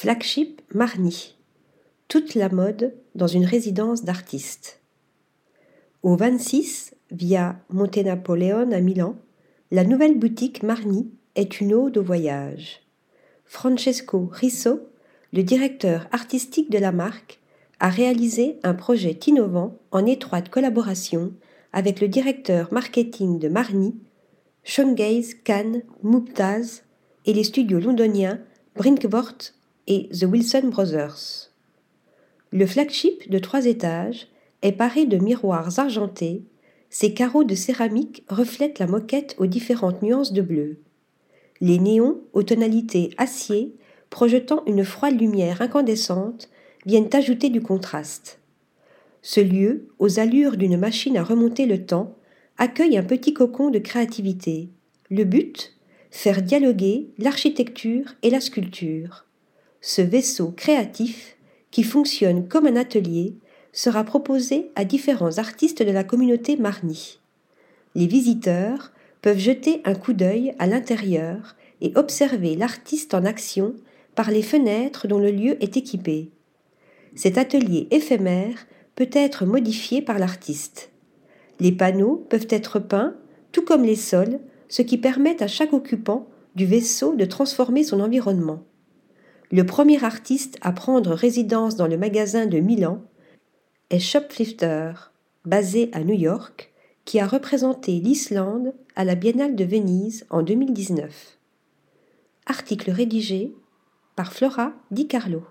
Flagship Marni. Toute la mode dans une résidence d'artistes. Au 26, via Monte Napoleon à Milan, la nouvelle boutique Marni est une ode au voyage. Francesco Risso, le directeur artistique de la marque, a réalisé un projet innovant en étroite collaboration avec le directeur marketing de Marni, Shungaze Khan Mubtaz et les studios londoniens Brinkworth et The Wilson Brothers. Le flagship de trois étages est paré de miroirs argentés, ses carreaux de céramique reflètent la moquette aux différentes nuances de bleu. Les néons aux tonalités acier, projetant une froide lumière incandescente, viennent ajouter du contraste. Ce lieu, aux allures d'une machine à remonter le temps, accueille un petit cocon de créativité. Le but? Faire dialoguer l'architecture et la sculpture. Ce vaisseau créatif, qui fonctionne comme un atelier, sera proposé à différents artistes de la communauté Marni. Les visiteurs peuvent jeter un coup d'œil à l'intérieur et observer l'artiste en action par les fenêtres dont le lieu est équipé. Cet atelier éphémère peut être modifié par l'artiste. Les panneaux peuvent être peints, tout comme les sols, ce qui permet à chaque occupant du vaisseau de transformer son environnement. Le premier artiste à prendre résidence dans le magasin de Milan est Shoplifter, basé à New York, qui a représenté l'Islande à la Biennale de Venise en 2019. Article rédigé par Flora Di Carlo.